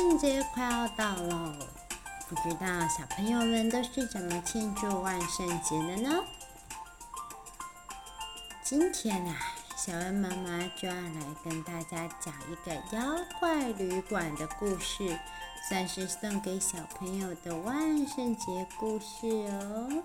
万圣节快要到了，不知道小朋友们都是怎么庆祝万圣节的呢？今天啊，小恩妈妈就要来跟大家讲一个妖怪旅馆的故事，算是送给小朋友的万圣节故事哦。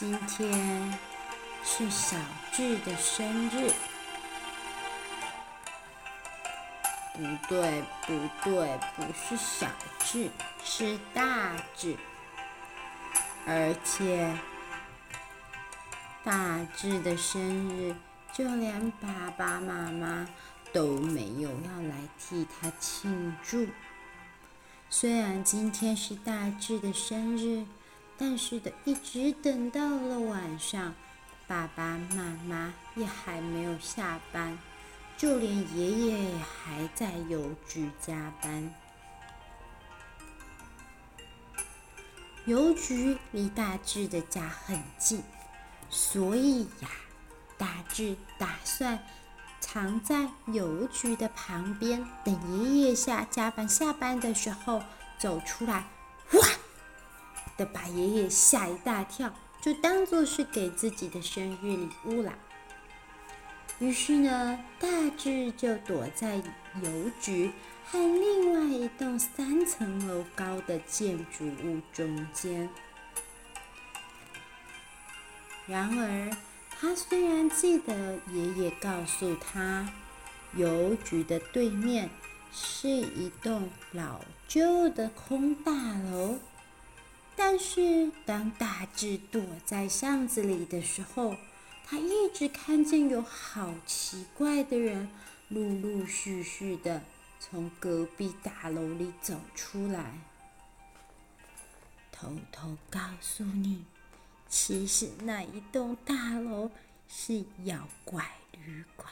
今天是小智的生日，不对，不对，不是小智，是大智，而且大智的生日，就连爸爸妈妈都没有要来替他庆祝。虽然今天是大智的生日。但是的，一直等到了晚上，爸爸妈妈也还没有下班，就连爷爷还在邮局加班。邮局离大智的家很近，所以呀，大智打算藏在邮局的旁边，等爷爷下加班下班的时候走出来，哇！的把爷爷吓一大跳，就当做是给自己的生日礼物啦。于是呢，大智就躲在邮局和另外一栋三层楼高的建筑物中间。然而，他虽然记得爷爷告诉他，邮局的对面是一栋老旧的空大楼。但是，当大智躲在巷子里的时候，他一直看见有好奇怪的人陆陆续续的从隔壁大楼里走出来。偷偷告诉你，其实那一栋大楼是妖怪旅馆。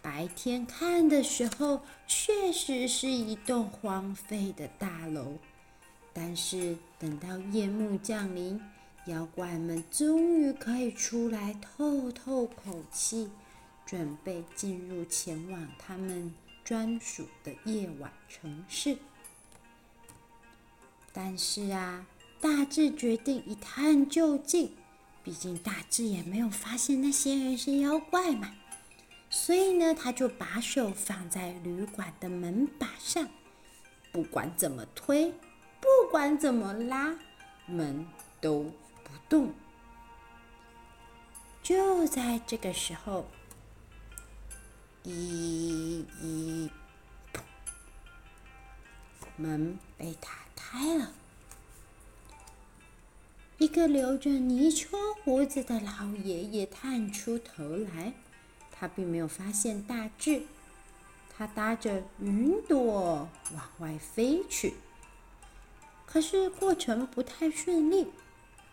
白天看的时候，确实是一栋荒废的大楼。但是等到夜幕降临，妖怪们终于可以出来透透口气，准备进入前往他们专属的夜晚城市。但是啊，大智决定一探究竟，毕竟大智也没有发现那些人是妖怪嘛，所以呢，他就把手放在旅馆的门把上，不管怎么推。不管怎么拉，门都不动。就在这个时候，一，一，门被打开了。一个留着泥鳅胡子的老爷爷探出头来，他并没有发现大智，他搭着云朵往外飞去。可是过程不太顺利，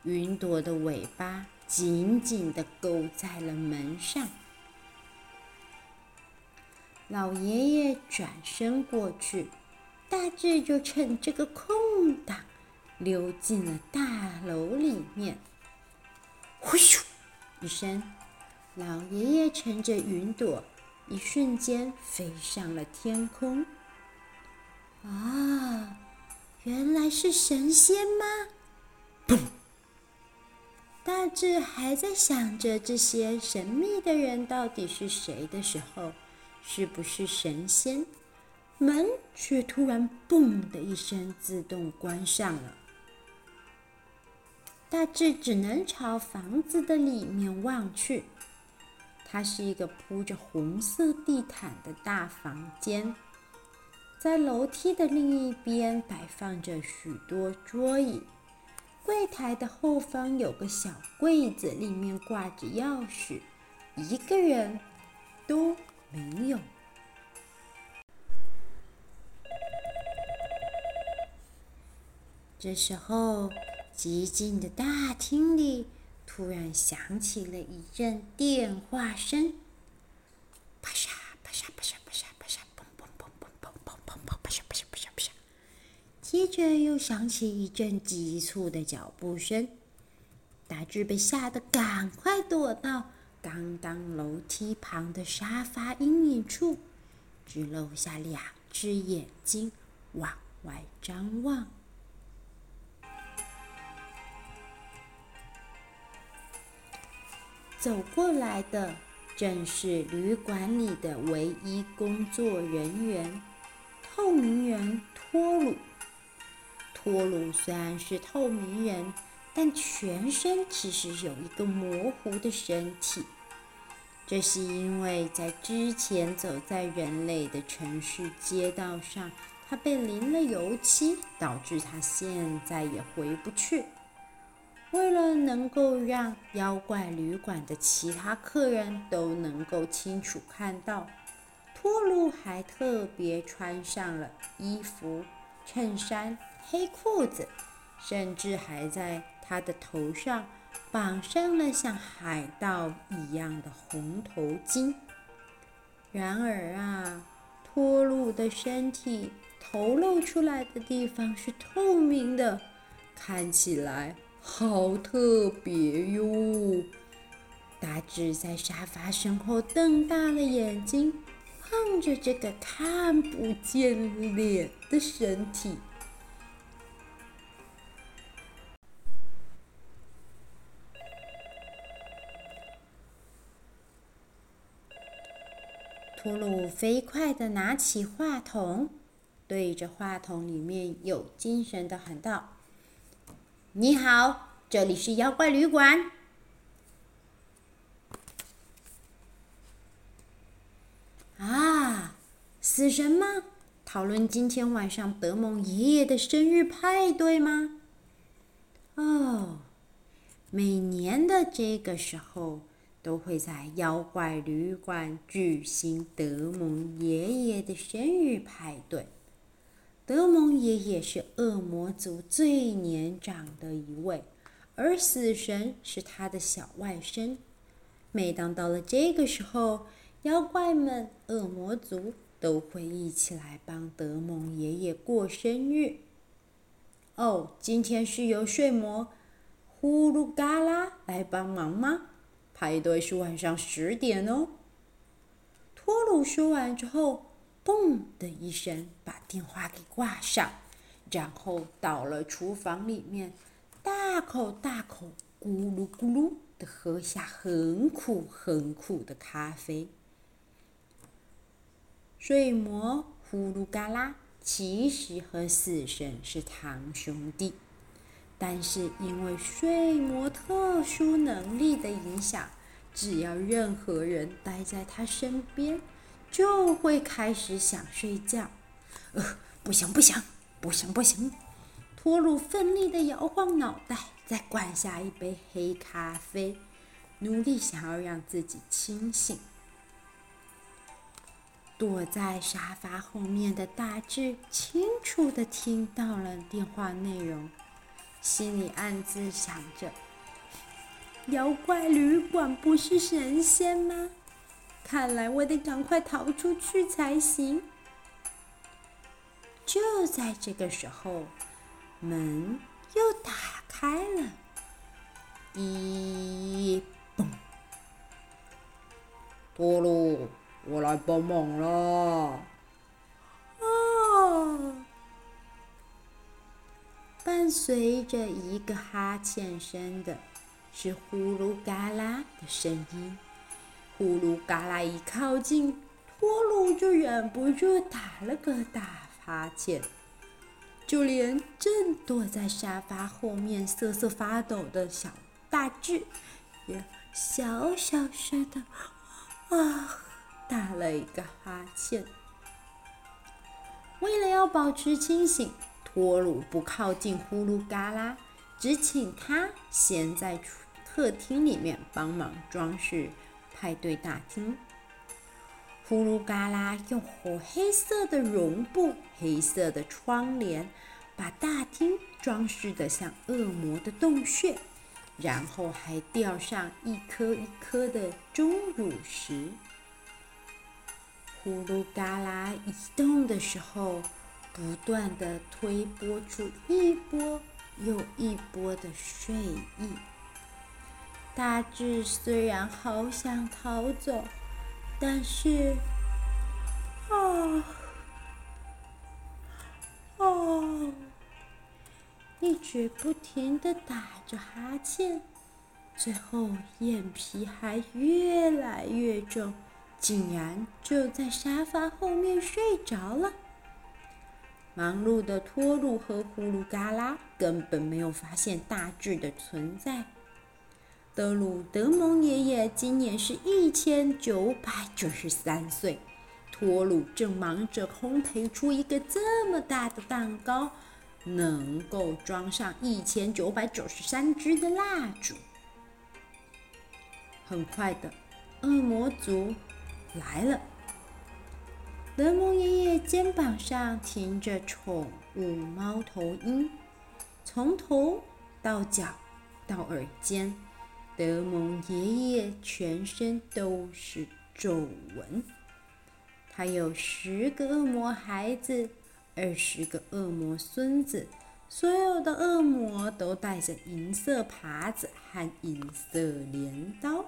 云朵的尾巴紧紧地勾在了门上。老爷爷转身过去，大智就趁这个空档溜进了大楼里面。呼咻一声，老爷爷乘着云朵，一瞬间飞上了天空。啊！原来是神仙吗？砰！大智还在想着这些神秘的人到底是谁的时候，是不是神仙？门却突然“嘣”的一声自动关上了。大智只能朝房子的里面望去，它是一个铺着红色地毯的大房间。在楼梯的另一边摆放着许多桌椅，柜台的后方有个小柜子，里面挂着钥匙，一个人都没有。这时候，寂静的大厅里突然响起了一阵电话声，啪嚓接着又响起一阵急促的脚步声，大智被吓得赶快躲到刚刚楼梯旁的沙发阴影处，只露下两只眼睛往外张望。走过来的正是旅馆里的唯一工作人员——透明人托鲁。托鲁虽然是透明人，但全身其实有一个模糊的身体。这是因为在之前走在人类的城市街道上，他被淋了油漆，导致他现在也回不去。为了能够让妖怪旅馆的其他客人都能够清楚看到，托鲁还特别穿上了衣服、衬衫、黑裤子，甚至还在他的头上绑上了像海盗一样的红头巾。然而啊，托鲁的身体头露出来的地方是透明的，看起来。好特别哟！大智在沙发身后瞪大了眼睛，望着这个看不见脸的身体。托鲁飞快地拿起话筒，对着话筒里面有精神地喊道。你好，这里是妖怪旅馆。啊，死神吗？讨论今天晚上德蒙爷爷的生日派对吗？哦，每年的这个时候都会在妖怪旅馆举行德蒙爷爷的生日派对。德蒙爷爷是恶魔族最年长的一位，而死神是他的小外甥。每当到了这个时候，妖怪们、恶魔族都会一起来帮德蒙爷爷过生日。哦，今天是由睡魔呼噜嘎啦来帮忙吗？排队是晚上十点哦。托鲁说完之后。嘣的一声，把电话给挂上，然后到了厨房里面，大口大口、咕噜咕噜的喝下很苦很苦的咖啡。睡魔呼噜嘎啦其实和死神是堂兄弟，但是因为睡魔特殊能力的影响，只要任何人待在他身边。就会开始想睡觉，呃，不行不行不行不行！托鲁奋力地摇晃脑袋，再灌下一杯黑咖啡，努力想要让自己清醒。躲在沙发后面的大智清楚地听到了电话内容，心里暗自想着：妖怪旅馆不是神仙吗？看来我得赶快逃出去才行。就在这个时候，门又打开了，一嘣！托鲁，我来帮忙了。哦，伴随着一个哈欠声的是呼噜嘎啦的声音。呼噜嘎啦一靠近，托鲁就忍不住打了个大哈欠，就连正躲在沙发后面瑟瑟发抖的小大智，也小小声的啊打了一个哈欠。为了要保持清醒，托鲁不靠近呼噜嘎啦，只请他先在出客厅里面帮忙装饰派对大厅。呼噜嘎啦用火黑色的绒布、黑色的窗帘，把大厅装饰得像恶魔的洞穴，然后还吊上一颗一颗的钟乳石。呼噜嘎啦移动的时候，不断地推波出一波又一波的睡意。大志虽然好想逃走，但是，啊，哦，一直不停地打着哈欠，最后眼皮还越来越重。竟然就在沙发后面睡着了。忙碌的托鲁和呼噜嘎啦根本没有发现大志的存在。德鲁德蒙爷爷今年是一千九百九十三岁，托鲁正忙着烘焙出一个这么大的蛋糕，能够装上一千九百九十三支的蜡烛。很快的，恶魔族。来了，德蒙爷爷肩膀上停着宠物猫头鹰，从头到脚到耳尖，德蒙爷爷全身都是皱纹。他有十个恶魔孩子，二十个恶魔孙子，所有的恶魔都带着银色耙子和银色镰刀。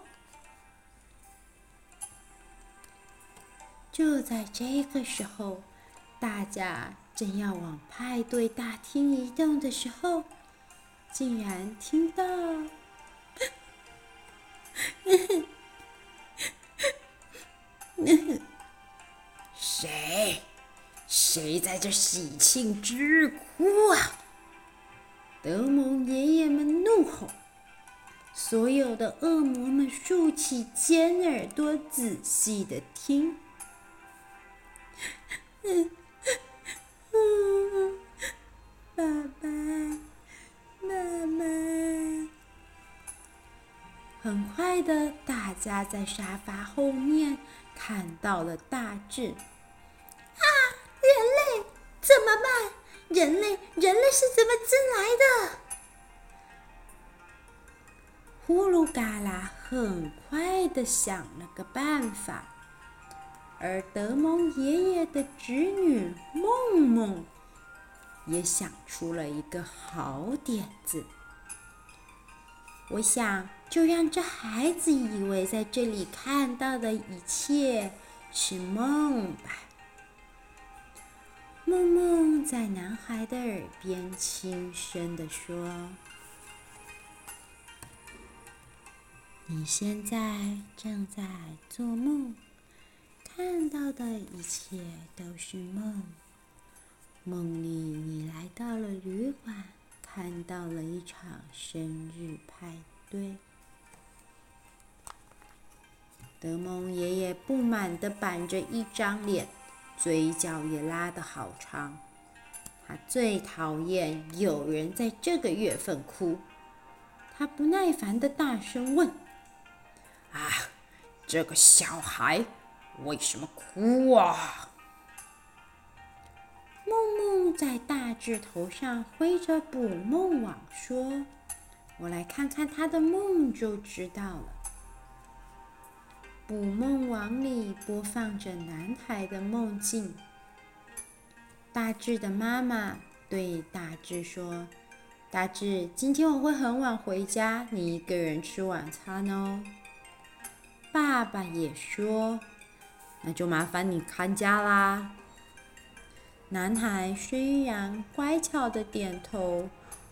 就在这个时候，大家正要往派对大厅移动的时候，竟然听到 谁？谁在这喜庆之日哭啊？德蒙爷爷们怒吼，所有的恶魔们竖起尖耳朵，仔细的听。嗯，嗯，爸爸妈妈。很快的，大家在沙发后面看到了大志。啊，人类怎么办？人类，人类是怎么进来的？呼噜嘎啦很快的想了个办法。而德蒙爷爷的侄女梦梦也想出了一个好点子。我想，就让这孩子以为在这里看到的一切是梦吧。梦梦在男孩的耳边轻声地说：“你现在正在做梦。”看到的一切都是梦。梦里你来到了旅馆，看到了一场生日派对。德蒙爷爷不满地板着一张脸，嘴角也拉得好长。他最讨厌有人在这个月份哭。他不耐烦地大声问：“啊，这个小孩！”为什么哭啊？梦梦在大志头上挥着捕梦网，说：“我来看看他的梦就知道了。”捕梦网里播放着男孩的梦境。大志的妈妈对大志说：“大志，今天我会很晚回家，你一个人吃晚餐哦。”爸爸也说。那就麻烦你看家啦。男孩虽然乖巧的点头，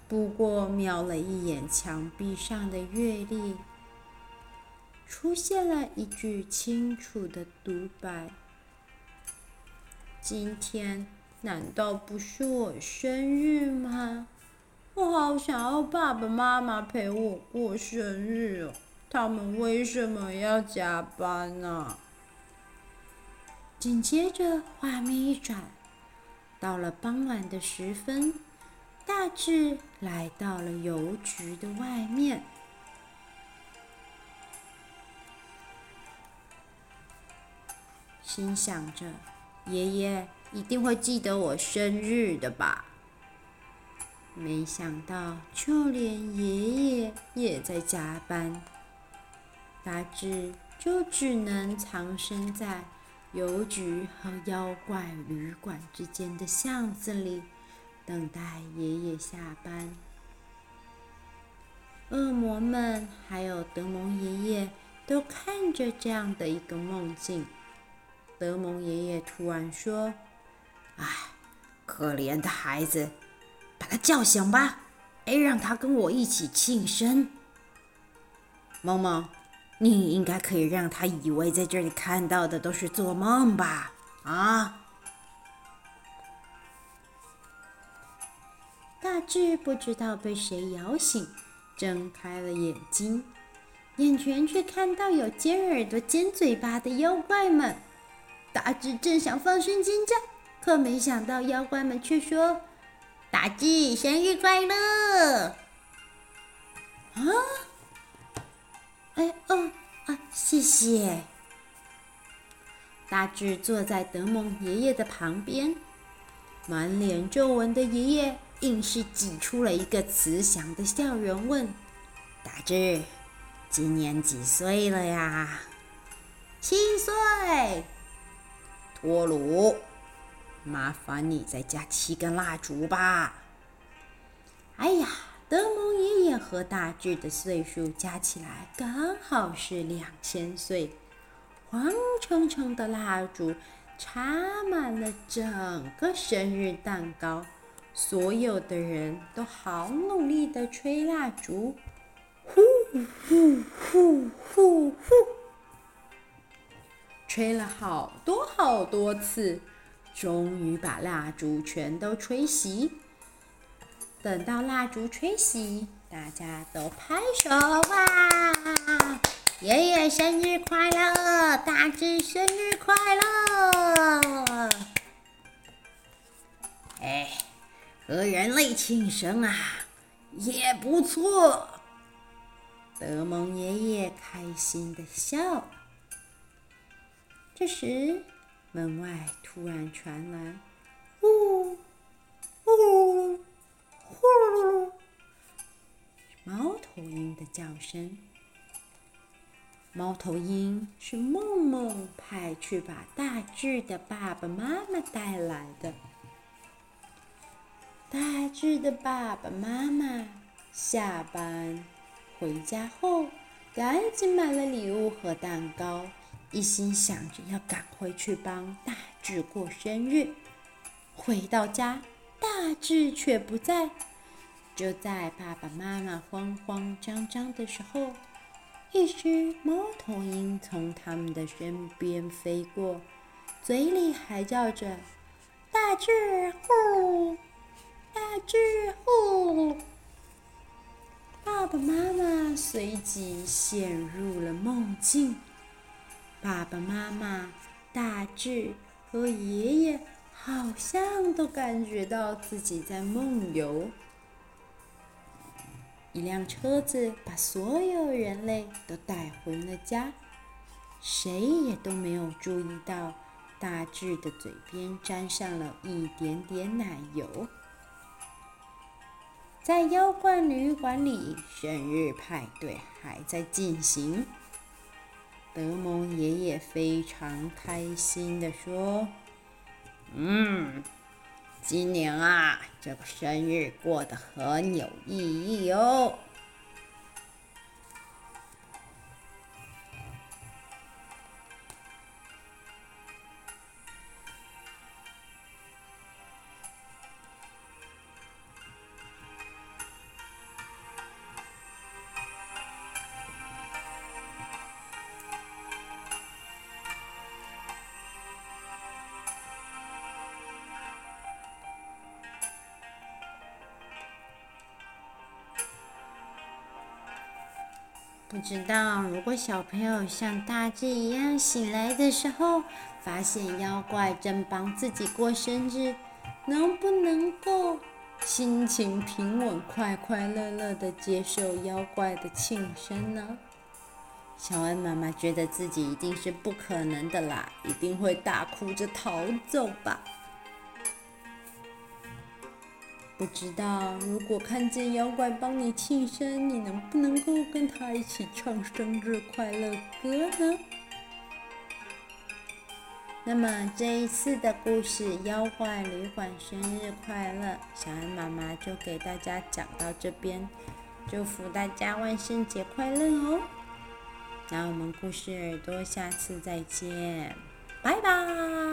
不过瞄了一眼墙壁上的月历，出现了一句清楚的独白：“今天难道不是我生日吗？我好想要爸爸妈妈陪我过生日哦，他们为什么要加班呢？”紧接着，画面一转，到了傍晚的时分，大大志来到了邮局的外面，心想着：“爷爷一定会记得我生日的吧？”没想到，就连爷爷也在加班，大志就只能藏身在邮局和妖怪旅馆之间的巷子里。等待爷爷下班，恶魔们还有德蒙爷爷都看着这样的一个梦境。德蒙爷爷突然说：“唉，可怜的孩子，把他叫醒吧，哎，让他跟我一起庆生。萌萌，你应该可以让他以为在这里看到的都是做梦吧？啊？”大志不知道被谁摇醒，睁开了眼睛，眼前却看到有尖耳朵、尖嘴巴的妖怪们。大志正想放声尖叫，可没想到妖怪们却说：“大志生日快乐！”啊！哎哦啊！谢谢。大志坐在德蒙爷爷的旁边，满脸皱纹的爷爷。硬是挤出了一个慈祥的笑容，问：“大志，今年几岁了呀？”“七岁。”“托鲁，麻烦你再加七根蜡烛吧。”“哎呀，德蒙爷爷和大志的岁数加起来刚好是两千岁，黄澄澄的蜡烛插满了整个生日蛋糕。”所有的人都好努力的吹蜡烛，呼呼呼呼呼呼，吹了好多好多次，终于把蜡烛全都吹熄。等到蜡烛吹熄，大家都拍手哇！爷爷生日快乐，大志生日快乐！哎。和人类庆生啊，也不错。德蒙爷爷开心的笑。这时，门外突然传来“呼呼呼”猫头鹰的叫声。猫头鹰是梦梦派去把大智的爸爸妈妈带来的。大智的爸爸妈妈下班回家后，赶紧买了礼物和蛋糕，一心想着要赶回去帮大志过生日。回到家，大志却不在。就在爸爸妈妈慌慌张张的时候，一只猫头鹰从他们的身边飞过，嘴里还叫着“大志呼”。大志呼！爸爸妈妈随即陷入了梦境。爸爸妈妈、大智和爷爷好像都感觉到自己在梦游。一辆车子把所有人类都带回了家，谁也都没有注意到大智的嘴边沾上了一点点奶油。在妖怪旅馆里，生日派对还在进行。德蒙爷爷非常开心地说：“嗯，今年啊，这个生日过得很有意义哦。”不知道，如果小朋友像大智一样醒来的时候，发现妖怪正帮自己过生日，能不能够心情平稳、快快乐乐的接受妖怪的庆生呢？小恩妈妈觉得自己一定是不可能的啦，一定会大哭着逃走吧。不知道如果看见妖怪帮你庆生，你能不能够跟他一起唱生日快乐歌呢？那么这一次的故事《妖怪旅馆生日快乐》，小恩妈妈就给大家讲到这边，祝福大家万圣节快乐哦！那我们故事耳朵下次再见，拜拜。